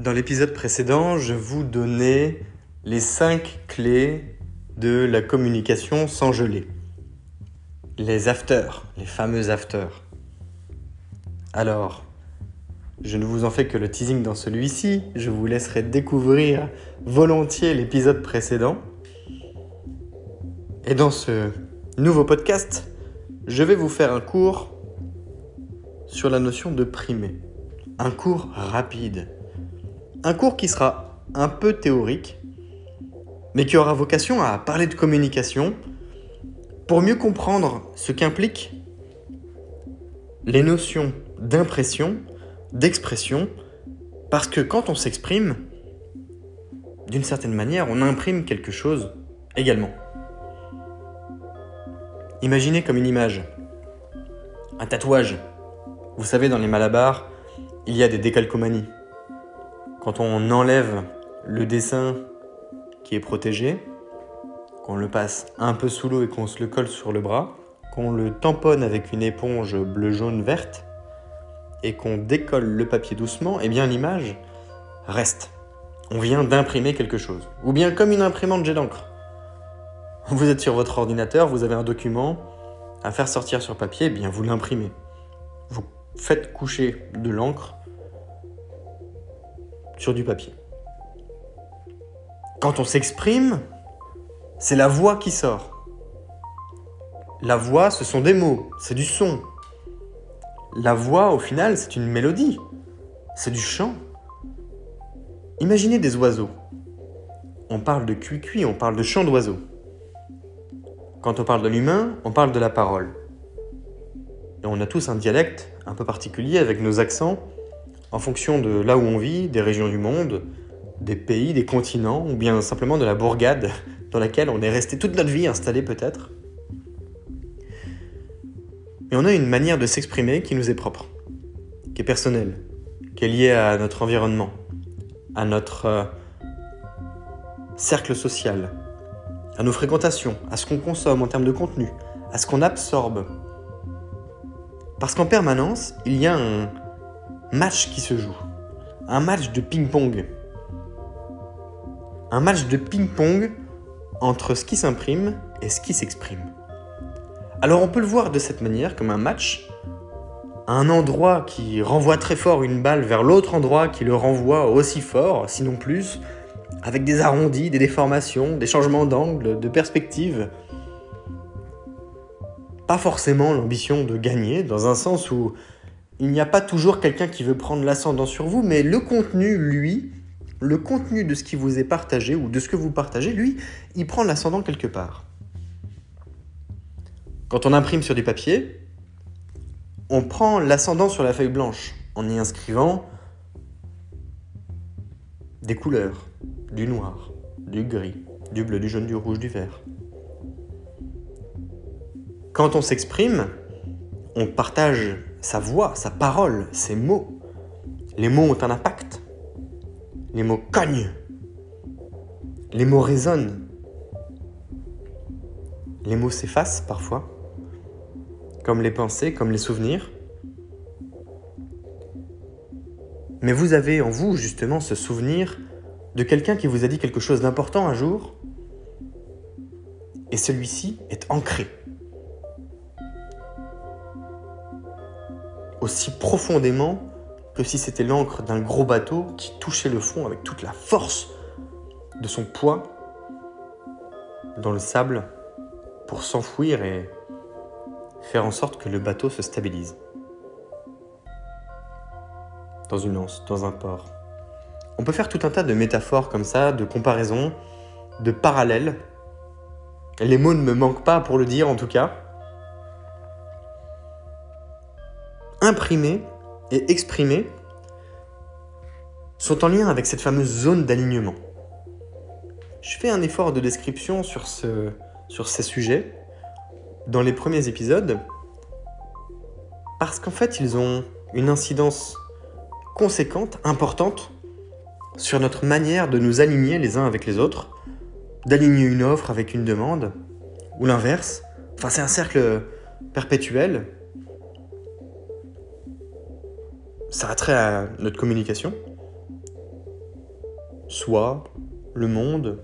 Dans l'épisode précédent, je vous donnais les 5 clés de la communication sans geler. Les afters, les fameux afters. Alors, je ne vous en fais que le teasing dans celui-ci, je vous laisserai découvrir volontiers l'épisode précédent. Et dans ce nouveau podcast, je vais vous faire un cours sur la notion de primer. Un cours rapide. Un cours qui sera un peu théorique, mais qui aura vocation à parler de communication pour mieux comprendre ce qu'impliquent les notions d'impression, d'expression, parce que quand on s'exprime, d'une certaine manière, on imprime quelque chose également. Imaginez comme une image, un tatouage. Vous savez, dans les malabars, il y a des décalcomanies. Quand on enlève le dessin qui est protégé, qu'on le passe un peu sous l'eau et qu'on se le colle sur le bras, qu'on le tamponne avec une éponge bleu, jaune, verte, et qu'on décolle le papier doucement, eh bien l'image reste. On vient d'imprimer quelque chose. Ou bien comme une imprimante jet d'encre. Vous êtes sur votre ordinateur, vous avez un document à faire sortir sur papier, eh bien vous l'imprimez. Vous faites coucher de l'encre sur du papier. Quand on s'exprime, c'est la voix qui sort. La voix, ce sont des mots, c'est du son. La voix, au final, c'est une mélodie, c'est du chant. Imaginez des oiseaux. On parle de cuicui, on parle de chant d'oiseaux. Quand on parle de l'humain, on parle de la parole. Et on a tous un dialecte un peu particulier avec nos accents en fonction de là où on vit, des régions du monde, des pays, des continents, ou bien simplement de la bourgade dans laquelle on est resté toute notre vie installé peut-être. Mais on a une manière de s'exprimer qui nous est propre, qui est personnelle, qui est liée à notre environnement, à notre euh, cercle social, à nos fréquentations, à ce qu'on consomme en termes de contenu, à ce qu'on absorbe. Parce qu'en permanence, il y a un match qui se joue. Un match de ping-pong. Un match de ping-pong entre ce qui s'imprime et ce qui s'exprime. Alors on peut le voir de cette manière, comme un match. Un endroit qui renvoie très fort une balle vers l'autre endroit qui le renvoie aussi fort, sinon plus, avec des arrondis, des déformations, des changements d'angle, de perspective. Pas forcément l'ambition de gagner, dans un sens où il n'y a pas toujours quelqu'un qui veut prendre l'ascendant sur vous, mais le contenu, lui, le contenu de ce qui vous est partagé ou de ce que vous partagez, lui, il prend l'ascendant quelque part. Quand on imprime sur du papier, on prend l'ascendant sur la feuille blanche en y inscrivant des couleurs, du noir, du gris, du bleu, du jaune, du rouge, du vert. Quand on s'exprime, on partage sa voix, sa parole, ses mots. Les mots ont un impact. Les mots cognent. Les mots résonnent. Les mots s'effacent parfois, comme les pensées, comme les souvenirs. Mais vous avez en vous justement ce souvenir de quelqu'un qui vous a dit quelque chose d'important un jour, et celui-ci est ancré. Aussi profondément que si c'était l'encre d'un gros bateau qui touchait le fond avec toute la force de son poids dans le sable pour s'enfouir et faire en sorte que le bateau se stabilise. Dans une anse, dans un port. On peut faire tout un tas de métaphores comme ça, de comparaisons, de parallèles. Les mots ne me manquent pas pour le dire en tout cas. Imprimer et exprimer sont en lien avec cette fameuse zone d'alignement. Je fais un effort de description sur, sur ces sujets dans les premiers épisodes parce qu'en fait ils ont une incidence conséquente, importante sur notre manière de nous aligner les uns avec les autres, d'aligner une offre avec une demande, ou l'inverse. Enfin, c'est un cercle perpétuel. Ça a trait à notre communication. soi, le monde,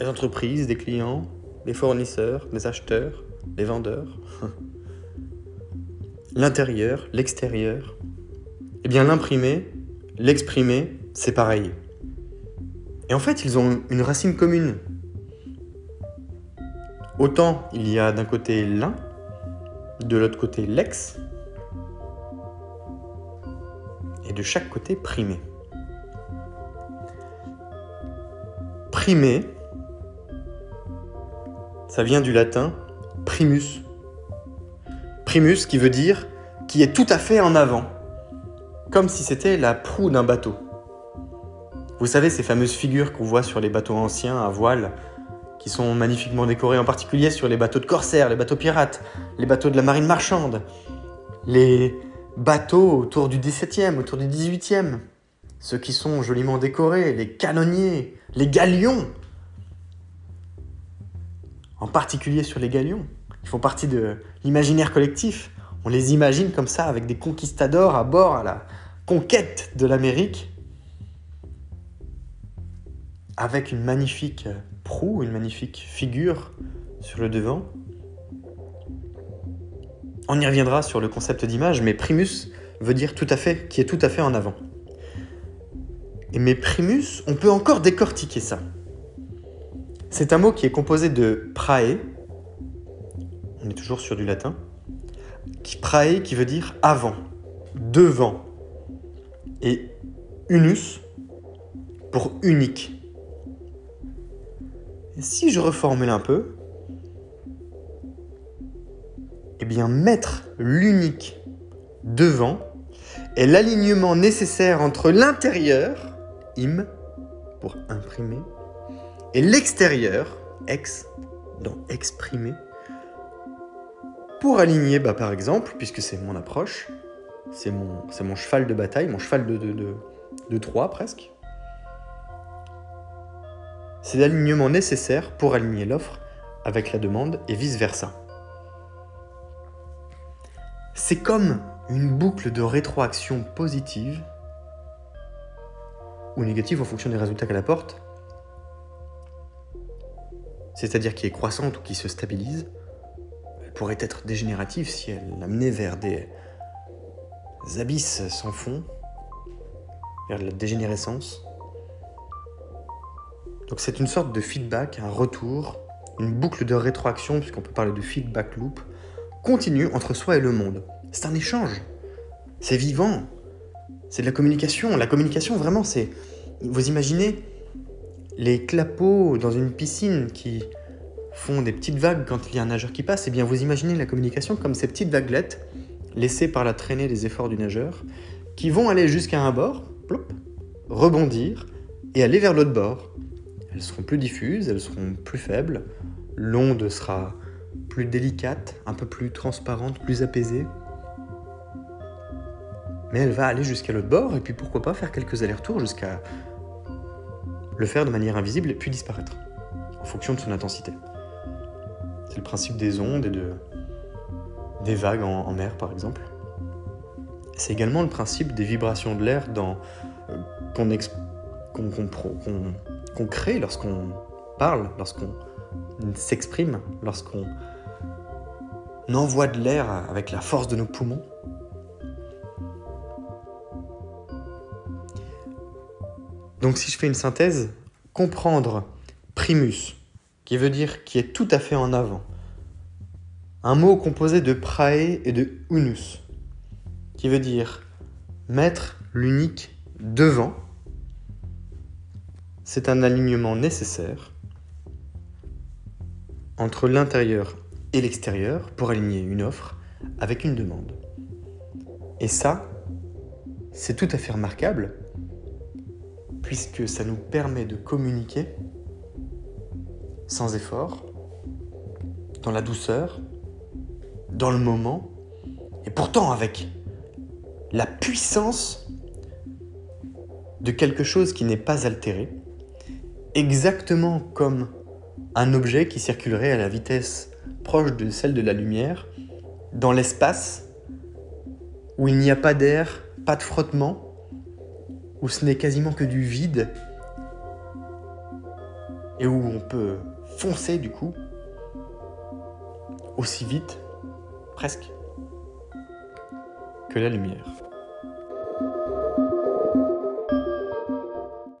les entreprises, des clients, les fournisseurs, les acheteurs, les vendeurs, l'intérieur, l'extérieur, eh bien l'imprimer, l'exprimer, c'est pareil. Et en fait, ils ont une racine commune. Autant il y a d'un côté l'un, de l'autre côté l'ex, et de chaque côté primé. Primé, ça vient du latin primus. Primus qui veut dire qui est tout à fait en avant, comme si c'était la proue d'un bateau. Vous savez, ces fameuses figures qu'on voit sur les bateaux anciens à voile, qui sont magnifiquement décorées, en particulier sur les bateaux de corsaires, les bateaux pirates, les bateaux de la marine marchande, les bateaux autour du 17e, autour du 18e, ceux qui sont joliment décorés, les canonniers, les galions, en particulier sur les galions. Ils font partie de l'imaginaire collectif. On les imagine comme ça, avec des conquistadors à bord à la conquête de l'Amérique, avec une magnifique proue, une magnifique figure sur le devant. On y reviendra sur le concept d'image, mais primus veut dire tout à fait, qui est tout à fait en avant. Et mais primus, on peut encore décortiquer ça. C'est un mot qui est composé de prae, on est toujours sur du latin, qui prae qui veut dire avant, devant, et unus pour unique. Si je reformule un peu, eh bien mettre l'unique devant est l'alignement nécessaire entre l'intérieur, im, pour imprimer, et l'extérieur, ex, dans exprimer, pour aligner, bah, par exemple, puisque c'est mon approche, c'est mon, cheval de bataille, mon cheval de, de, de, de 3 presque, c'est l'alignement nécessaire pour aligner l'offre avec la demande et vice-versa. C'est comme une boucle de rétroaction positive ou négative en fonction des résultats qu'elle apporte, c'est-à-dire qui est croissante ou qui se stabilise, elle pourrait être dégénérative si elle l'amenait vers des abysses sans fond, vers la dégénérescence. Donc c'est une sorte de feedback, un retour, une boucle de rétroaction, puisqu'on peut parler de feedback loop, continue entre soi et le monde. C'est un échange. C'est vivant. C'est de la communication. La communication, vraiment, c'est... Vous imaginez les clapots dans une piscine qui font des petites vagues quand il y a un nageur qui passe, eh bien vous imaginez la communication comme ces petites vaguelettes laissées par la traînée des efforts du nageur, qui vont aller jusqu'à un bord, plop, rebondir et aller vers l'autre bord. Elles seront plus diffuses, elles seront plus faibles, l'onde sera plus délicate, un peu plus transparente, plus apaisée. Mais elle va aller jusqu'à l'autre bord, et puis pourquoi pas faire quelques allers-retours jusqu'à le faire de manière invisible et puis disparaître, en fonction de son intensité. C'est le principe des ondes et de, des vagues en, mer, par exemple. C'est également le principe des vibrations de l'air euh, qu'on crée lorsqu'on parle, lorsqu'on s'exprime, lorsqu'on envoie de l'air avec la force de nos poumons. Donc si je fais une synthèse, comprendre primus, qui veut dire qui est tout à fait en avant, un mot composé de prae et de unus, qui veut dire mettre l'unique devant, c'est un alignement nécessaire entre l'intérieur et l'extérieur pour aligner une offre avec une demande. Et ça, c'est tout à fait remarquable puisque ça nous permet de communiquer sans effort, dans la douceur, dans le moment, et pourtant avec la puissance de quelque chose qui n'est pas altéré, exactement comme un objet qui circulerait à la vitesse proche de celle de la lumière dans l'espace où il n'y a pas d'air, pas de frottement, où ce n'est quasiment que du vide, et où on peut foncer du coup aussi vite, presque, que la lumière.